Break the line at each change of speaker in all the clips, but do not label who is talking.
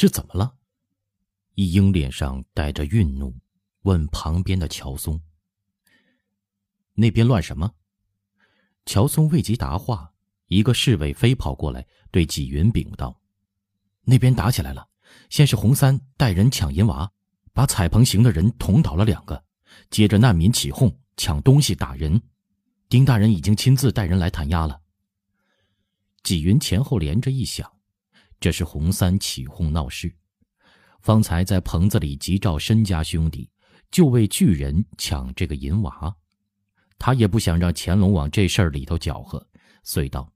是怎么了？一英脸上带着愠怒，问旁边的乔松：“那边乱什么？”乔松未及答话，一个侍卫飞跑过来，对纪云禀道：“那边打起来了，先是红三带人抢银娃，把彩棚行的人捅倒了两个，接着难民起哄抢东西打人，丁大人已经亲自带人来弹压了。”纪云前后连着一想，这是洪三起哄闹事，方才在棚子里急召申家兄弟，就为巨人抢这个银娃，他也不想让乾隆往这事儿里头搅和，遂道：“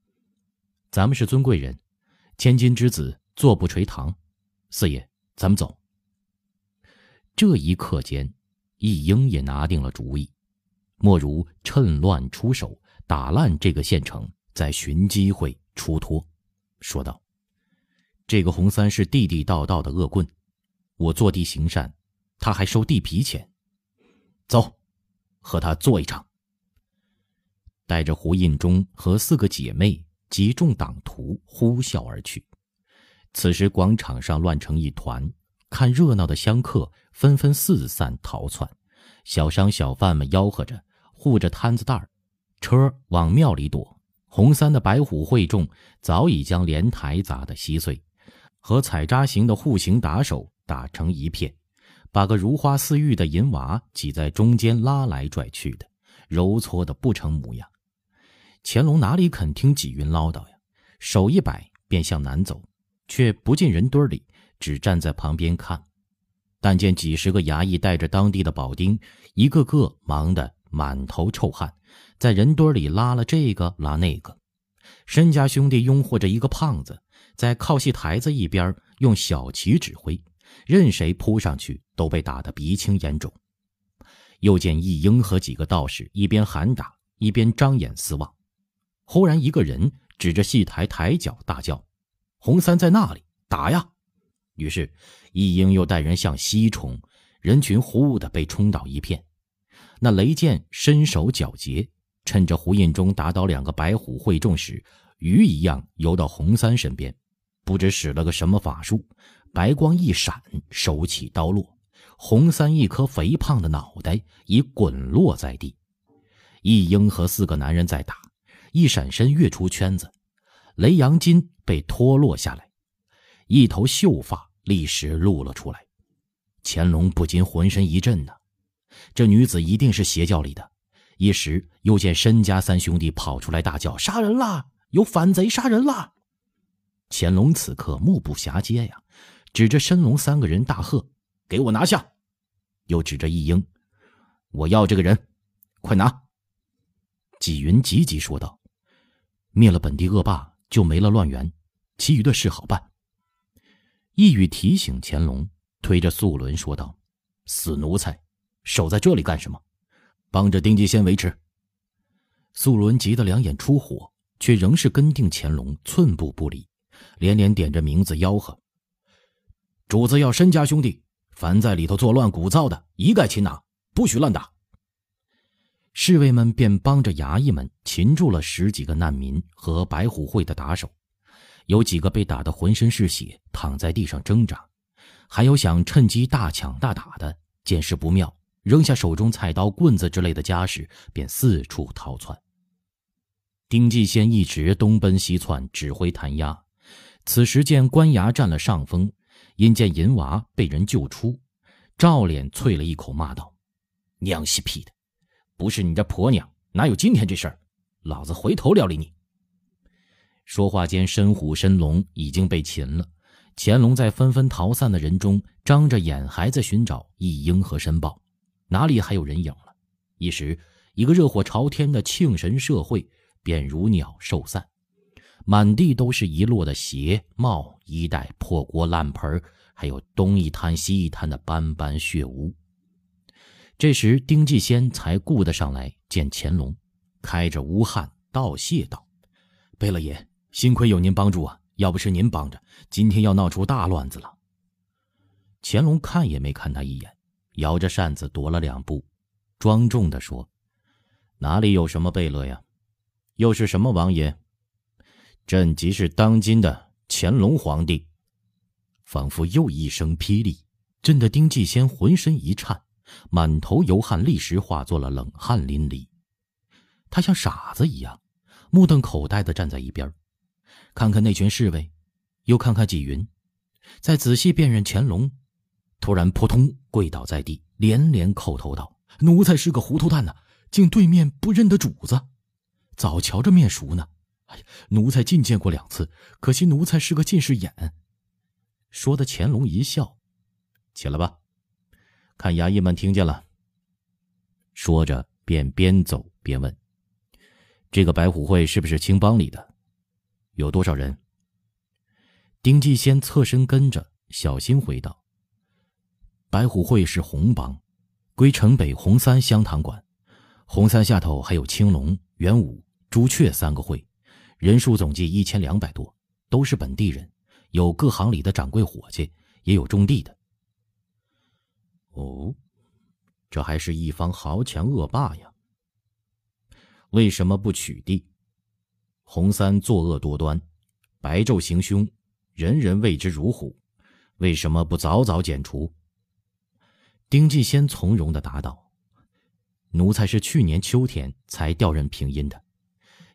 咱们是尊贵人，千金之子坐不垂堂，四爷，咱们走。”这一刻间，义英也拿定了主意，莫如趁乱出手，打烂这个县城，再寻机会。出脱，说道：“这个洪三是地地道道的恶棍，我坐地行善，他还收地皮钱。走，和他做一场。”带着胡印忠和四个姐妹及众党徒呼啸而去。此时广场上乱成一团，看热闹的香客纷纷四散逃窜，小商小贩们吆喝着，护着摊子袋儿，车往庙里躲。红三的白虎会众早已将莲台砸得稀碎，和采扎型的护行打手打成一片，把个如花似玉的银娃挤在中间拉来拽去的，揉搓的不成模样。乾隆哪里肯听纪云唠叨呀？手一摆便向南走，却不进人堆里，只站在旁边看。但见几十个衙役带着当地的保丁，一个个忙得满头臭汗。在人堆里拉了这个拉那个，申家兄弟拥护着一个胖子，在靠戏台子一边用小旗指挥，任谁扑上去都被打得鼻青眼肿。又见义英和几个道士一边喊打，一边张眼四望。忽然一个人指着戏台台脚大叫：“洪三在那里，打呀！”于是义英又带人向西冲，人群呼的被冲倒一片。那雷剑身手矫捷。趁着胡印忠打倒两个白虎会众时，鱼一样游到洪三身边，不知使了个什么法术，白光一闪，手起刀落，洪三一颗肥胖的脑袋已滚落在地。一英和四个男人在打，一闪身跃出圈子，雷阳金被脱落下来，一头秀发立时露了出来。乾隆不禁浑身一震呐，这女子一定是邪教里的。一时又见申家三兄弟跑出来，大叫：“杀人啦！有反贼杀人啦！”乾隆此刻目不暇接呀，指着申龙三个人大喝：“给我拿下！”又指着义英：“我要这个人，快拿！”纪云急急说道：“灭了本地恶霸，就没了乱源，其余的事好办。”一语提醒乾隆，推着素伦说道：“死奴才，守在这里干什么？”帮着丁继先维持。素伦急得两眼出火，却仍是跟定乾隆，寸步不离，连连点着名字吆喝：“主子要申家兄弟，凡在里头作乱鼓噪的，一概擒拿，不许乱打。”侍卫们便帮着衙役们擒住了十几个难民和白虎会的打手，有几个被打得浑身是血，躺在地上挣扎，还有想趁机大抢大打的，见势不妙。扔下手中菜刀、棍子之类的家什，便四处逃窜。丁继先一直东奔西窜，指挥弹压。此时见官衙占了上风，因见银娃被人救出，照脸啐了一口，骂道：“娘西屁的！不是你这婆娘，哪有今天这事儿？老子回头料理你！”说话间，申虎、申龙已经被擒了。乾隆在纷纷逃散的人中，张着眼还在寻找义英和申豹。哪里还有人影了？一时，一个热火朝天的庆神社会便如鸟兽散，满地都是遗落的鞋帽衣袋、破锅烂盆还有东一滩西一滩的斑斑血污。这时，丁继先才顾得上来见乾隆，开着乌汗道谢道：“贝勒爷，幸亏有您帮助啊！要不是您帮着，今天要闹出大乱子了。”乾隆看也没看他一眼。摇着扇子踱了两步，庄重地说：“哪里有什么贝勒呀？又是什么王爷？朕即是当今的乾隆皇帝。”仿佛又一声霹雳，震得丁继先浑身一颤，满头油汗立时化作了冷汗淋漓。他像傻子一样，目瞪口呆地站在一边，看看那群侍卫，又看看纪云，再仔细辨认乾隆，突然扑通跪倒在地，连连叩头道：“奴才是个糊涂蛋呐，竟对面不认得主子，早瞧着面熟呢。奴才觐见过两次，可惜奴才是个近视眼。”说的乾隆一笑：“起来吧，看衙役们听见了。”说着便边走边问：“这个白虎会是不是青帮里的？有多少人？”丁继先侧身跟着，小心回道：“白虎会是红帮，归城北红三香堂管。红三下头还有青龙、元武、朱雀三个会，人数总计一千两百多，都是本地人。”有各行里的掌柜伙计，也有种地的。哦，这还是一方豪强恶霸呀！为什么不取缔？洪三作恶多端，白昼行凶，人人畏之如虎。为什么不早早剪除？丁继先从容的答道：“奴才是去年秋天才调任平阴的，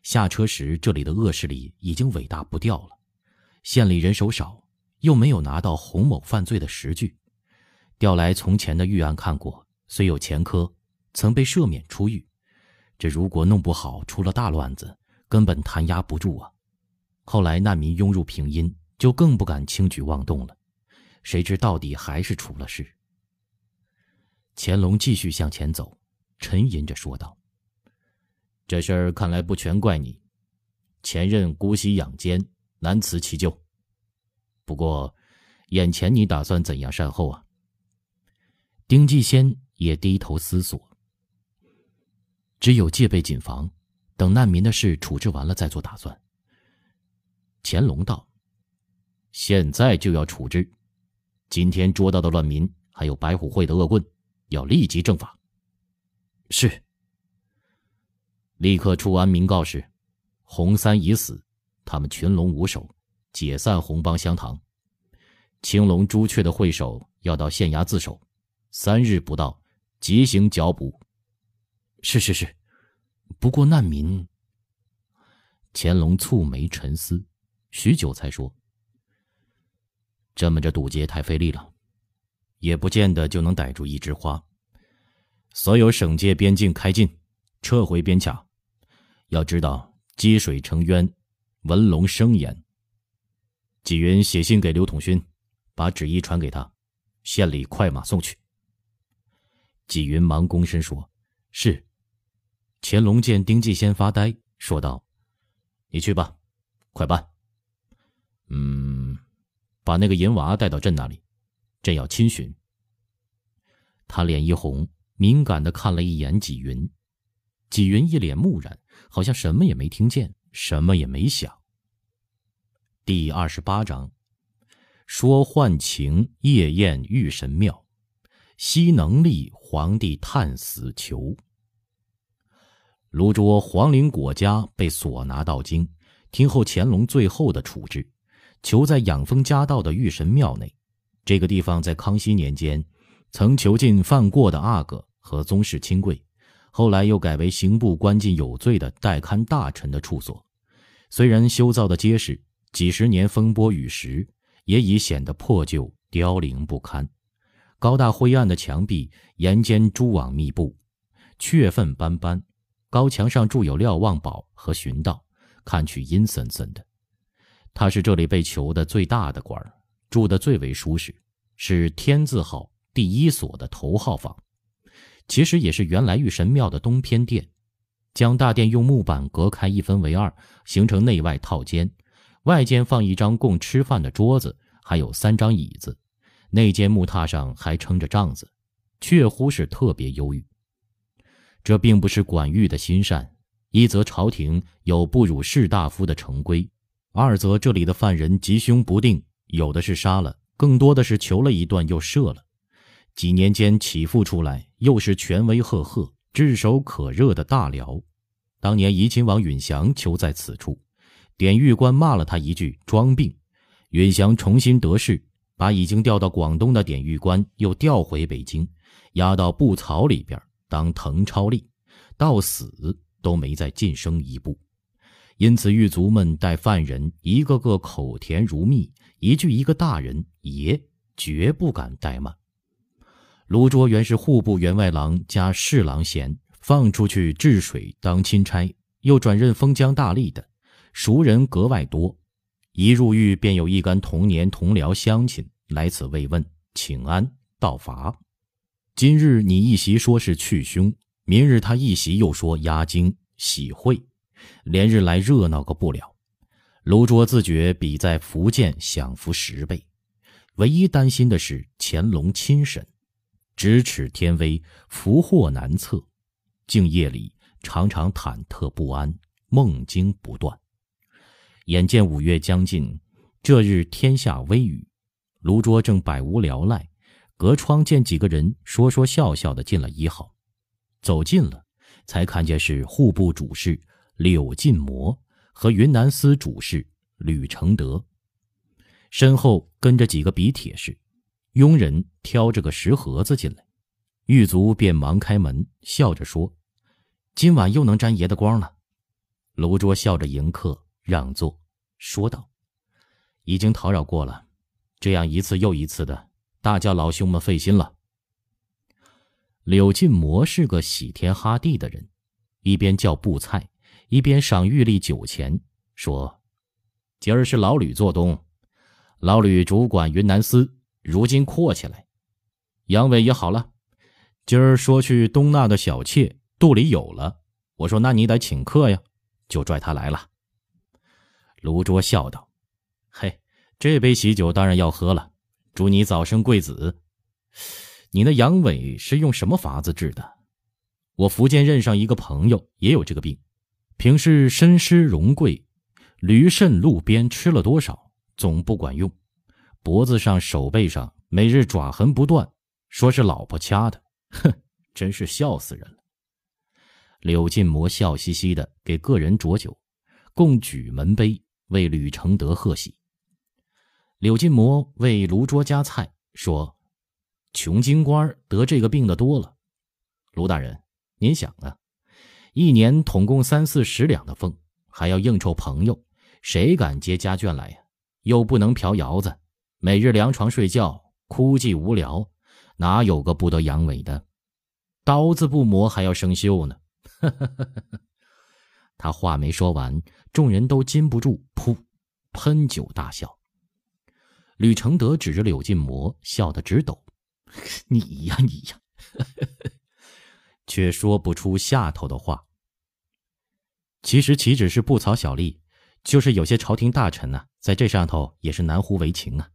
下车时这里的恶势力已经尾大不掉了。”县里人手少，又没有拿到洪某犯罪的实据，调来从前的狱案看过，虽有前科，曾被赦免出狱。这如果弄不好，出了大乱子，根本弹压不住啊！后来难民涌入平阴，就更不敢轻举妄动了。谁知到底还是出了事。乾隆继续向前走，沉吟着说道：“这事儿看来不全怪你，前任姑息养奸。”难辞其咎。不过，眼前你打算怎样善后啊？丁继先也低头思索。只有戒备谨防，等难民的事处置完了再做打算。乾隆道：“现在就要处置，今天捉到的乱民，还有白虎会的恶棍，要立即正法。”是。立刻出安民告示：洪三已死。他们群龙无首，解散红帮香堂。青龙、朱雀的会首要到县衙自首，三日不到，即行剿捕。是是是，不过难民。乾隆蹙眉沉思，许久才说：“这么着堵截太费力了，也不见得就能逮住一枝花。所有省界边境开禁，撤回边卡。要知道积水成渊。”文龙生言。纪云写信给刘统勋，把旨意传给他，县里快马送去。纪云忙躬身说：“是。”乾隆见丁继先发呆，说道：“你去吧，快办。嗯，把那个银娃带到朕那里，朕要亲询。”他脸一红，敏感的看了一眼纪云，纪云一脸木然，好像什么也没听见，什么也没想。第二十八章，说幻情夜宴玉神庙，悉能力皇帝探死囚。卢卓皇陵果家被索拿到京，听候乾隆最后的处置。囚在养蜂家道的玉神庙内，这个地方在康熙年间曾囚禁犯过的阿哥和宗室亲贵，后来又改为刑部关进有罪的代刊大臣的处所。虽然修造的结实。几十年风波雨蚀，也已显得破旧凋零不堪。高大灰暗的墙壁，檐间蛛网密布，雀粪斑斑。高墙上筑有瞭望堡和巡道，看去阴森森的。他是这里被囚的最大的官儿住的最为舒适，是天字号第一所的头号房。其实也是原来玉神庙的东偏殿，将大殿用木板隔开一分为二，形成内外套间。外间放一张供吃饭的桌子，还有三张椅子。内间木榻上还撑着帐子，确乎是特别忧郁。这并不是管玉的心善，一则朝廷有不辱士大夫的成规，二则这里的犯人吉凶不定，有的是杀了，更多的是求了一段又赦了。几年间起复出来，又是权威赫赫、炙手可热的大辽。当年怡亲王允祥囚在此处。典狱官骂了他一句“装病”，允祥重新得势，把已经调到广东的典狱官又调回北京，押到布草里边当誊抄吏，到死都没再晋升一步。因此，狱卒们待犯人一个个口甜如蜜，一句一个大人爷，绝不敢怠慢。卢卓原是户部员外郎加侍郎衔，放出去治水当钦差，又转任封疆大吏的，熟人格外多。一入狱，便有一干同年同僚乡亲来此慰问、请安、道罚。今日你一席说是去凶，明日他一席又说压惊、喜会。连日来热闹个不了，卢卓自觉比在福建享福十倍，唯一担心的是乾隆亲审，咫尺天威，福祸难测，竟夜里常常忐忑不安，梦惊不断。眼见五月将近，这日天下微雨，卢卓正百无聊赖，隔窗见几个人说说笑笑的进了一号，走近了，才看见是户部主事。柳进模和云南司主事吕承德，身后跟着几个比铁士，佣人挑着个石盒子进来，狱卒便忙开门，笑着说：“今晚又能沾爷的光了。”卢卓笑着迎客让座，说道：“已经讨扰过了，这样一次又一次的，大叫老兄们费心了。”柳进模是个喜天哈地的人，一边叫布菜。一边赏玉立酒钱，说：“今儿是老吕做东，老吕主管云南司，如今阔起来，杨伟也好了。今儿说去东那的小妾肚里有了，我说那你得请客呀，就拽他来了。”卢卓笑道：“嘿，这杯喜酒当然要喝了，祝你早生贵子。你那阳痿是用什么法子治的？我福建任上一个朋友也有这个病。”平时身湿荣贵，驴肾路边吃了多少，总不管用。脖子上、手背上每日爪痕不断，说是老婆掐的，哼，真是笑死人了。柳进模笑嘻嘻的给个人酌酒，共举门杯为吕承德贺喜。柳进模为卢桌夹菜，说：“穷京官得这个病的多了，卢大人，您想啊？”一年统共三四十两的俸，还要应酬朋友，谁敢接家眷来呀？又不能嫖窑子，每日凉床睡觉，哭寂无聊，哪有个不得阳痿的？刀子不磨还要生锈呢。他话没说完，众人都禁不住，噗，喷酒大笑。吕承德指着柳进模，笑得直抖：“ 你呀，你呀！” 却说不出下头的话。其实岂止是不草小吏，就是有些朝廷大臣呢，在这上头也是难乎为情啊。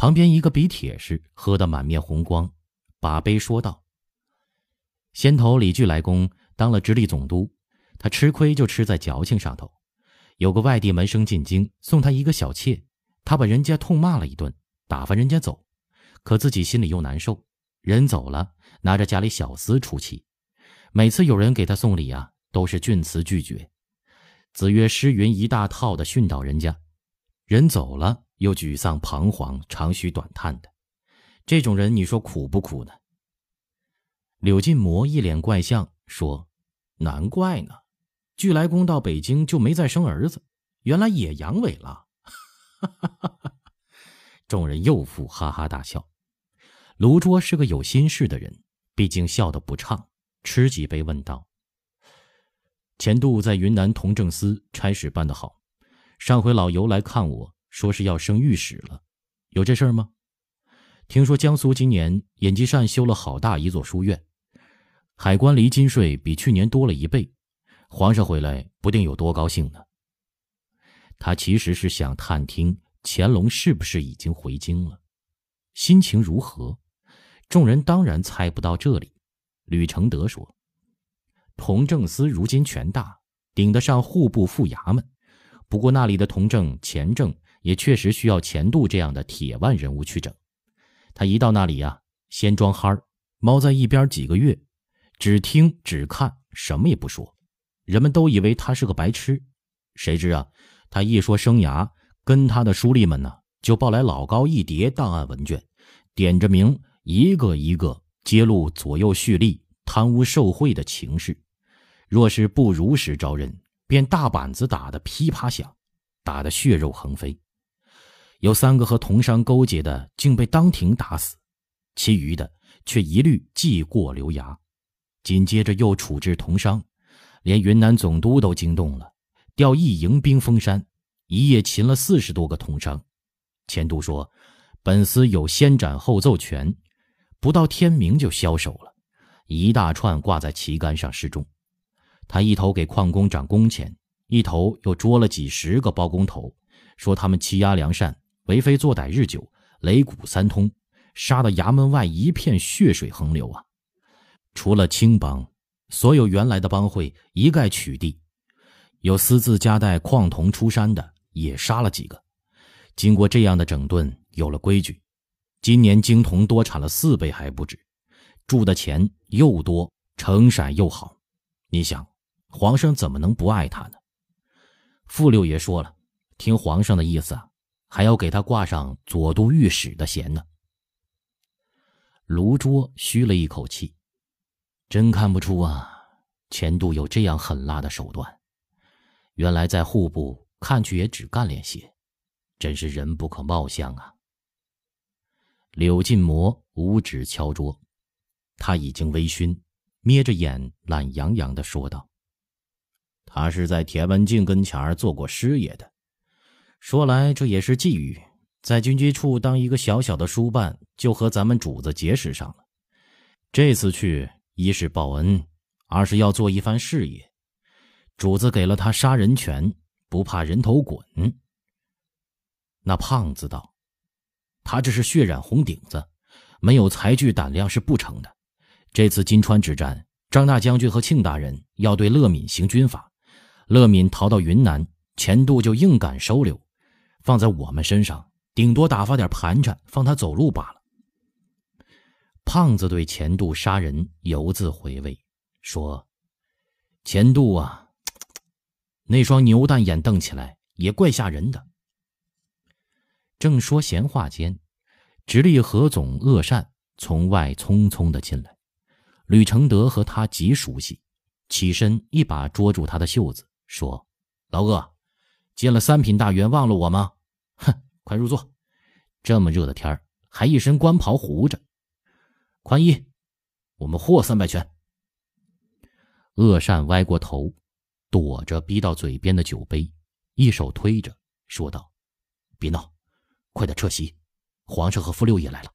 旁边一个比铁士喝得满面红光，把杯说道：“先头李巨来公当了直隶总督，他吃亏就吃在矫情上头。有个外地门生进京，送他一个小妾，他把人家痛骂了一顿，打发人家走，可自己心里又难受。人走了，拿着家里小厮出气，每次有人给他送礼啊。”都是俊词拒绝，子曰诗云一大套的训导人家，人走了又沮丧彷徨，长吁短叹的，这种人你说苦不苦呢？柳进模一脸怪相说：“难怪呢，巨来公到北京就没再生儿子，原来也阳痿了。”众人又复哈哈大笑。卢卓是个有心事的人，毕竟笑得不畅，吃几杯问道。前度在云南同政司差事办得好，上回老尤来看我说是要升御史了，有这事儿吗？听说江苏今年尹继善修了好大一座书院，海关离金税比去年多了一倍，皇上回来不定有多高兴呢。他其实是想探听乾隆是不是已经回京了，心情如何？众人当然猜不到这里。吕承德说。同政司如今权大，顶得上户部副衙门。不过那里的同政、前政也确实需要钱度这样的铁腕人物去整。他一到那里呀，先装憨儿，猫在一边几个月，只听只看，什么也不说。人们都以为他是个白痴。谁知啊，他一说生涯，跟他的书吏们呢，就抱来老高一叠档案文卷，点着名，一个一个揭露左右蓄力、贪污受贿的情事。若是不如实招认，便大板子打得噼啪响，打得血肉横飞。有三个和同商勾结的，竟被当庭打死；其余的却一律记过留衙。紧接着又处置同商，连云南总督都惊动了，调一营兵封山，一夜擒了四十多个同商。钱督说：“本司有先斩后奏权，不到天明就枭首了，一大串挂在旗杆上示众。他一头给矿工涨工钱，一头又捉了几十个包工头，说他们欺压良善，为非作歹日久，擂鼓三通，杀得衙门外一片血水横流啊！除了青帮，所有原来的帮会一概取缔，有私自夹带矿童出山的，也杀了几个。经过这样的整顿，有了规矩，今年金铜多产了四倍还不止，铸的钱又多，成色又好，你想？皇上怎么能不爱他呢？傅六爷说了，听皇上的意思啊，还要给他挂上左都御史的衔呢。卢卓吁了一口气，真看不出啊，钱度有这样狠辣的手段。原来在户部看去也只干练些，真是人不可貌相啊。柳进魔五指敲桌，他已经微醺，眯着眼，懒洋洋的说道。他是在田文镜跟前儿做过师爷的，说来这也是际遇，在军机处当一个小小的书办，就和咱们主子结识上了。这次去，一是报恩，二是要做一番事业。主子给了他杀人权，不怕人头滚。那胖子道：“他这是血染红顶子，没有才具胆量是不成的。这次金川之战，张大将军和庆大人要对乐敏行军法。”乐敏逃到云南，钱度就硬敢收留，放在我们身上，顶多打发点盘缠，放他走路罢了。胖子对钱度杀人犹自回味，说：“钱度啊，那双牛蛋眼瞪起来也怪吓人的。”正说闲话间，直隶何总鄂善从外匆匆的进来，吕承德和他极熟悉，起身一把捉住他的袖子。说：“老鄂，进了三品大员，忘了我吗？哼，快入座。这么热的天儿，还一身官袍糊着。宽衣，我们获三百拳。”恶善歪过头，躲着逼到嘴边的酒杯，一手推着，说道：“别闹，快点撤席，皇上和傅六爷来了。”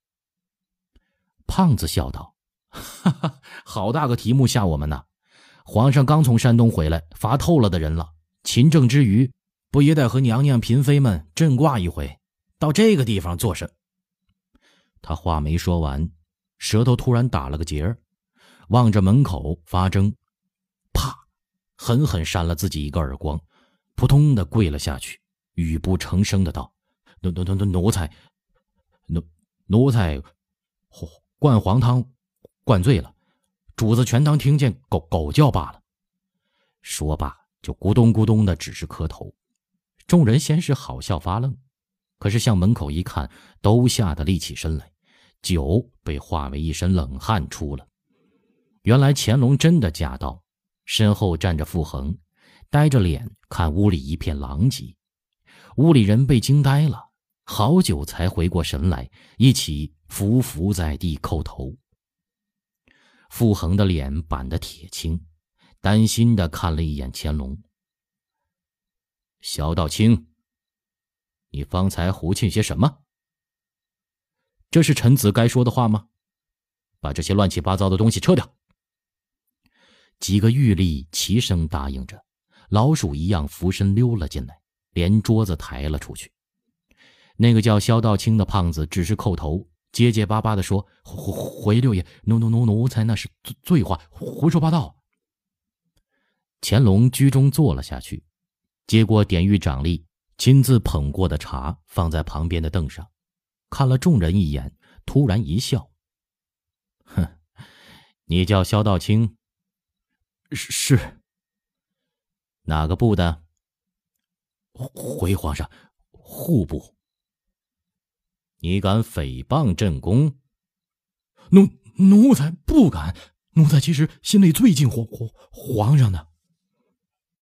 胖子笑道：“哈哈，好大个题目吓我们呢。”皇上刚从山东回来，罚透了的人了。勤政之余，不也得和娘娘、嫔妃们镇挂一回？到这个地方做甚？他话没说完，舌头突然打了个结儿，望着门口发怔，啪，狠狠扇了自己一个耳光，扑通的跪了下去，语不成声的道：“奴奴奴奴奴才，奴奴才，灌黄汤，灌醉了。”主子全当听见狗狗叫罢了。说罢，就咕咚咕咚的只是磕头。众人先是好笑发愣，可是向门口一看，都吓得立起身来，酒被化为一身冷汗出了。原来乾隆真的驾到，身后站着傅恒，呆着脸看屋里一片狼藉。屋里人被惊呆了，好久才回过神来，一起伏伏在地叩头。傅恒的脸板得铁青，担心的看了一眼乾隆。萧道清，你方才胡沁些什么？这是臣子该说的话吗？把这些乱七八糟的东西撤掉。几个狱吏齐声答应着，老鼠一样俯身溜了进来，连桌子抬了出去。那个叫萧道清的胖子只是叩头。结结巴巴的说：“回回六爷，奴奴奴奴才那是醉醉话，胡说八道。”乾隆居中坐了下去，接过典狱长吏亲自捧过的茶，放在旁边的凳上，看了众人一眼，突然一笑：“哼，你叫萧道清？是是。哪个部的？回皇上，户部。”你敢诽谤朕宫？
奴奴才不敢。奴才其实心里最敬皇皇皇上的。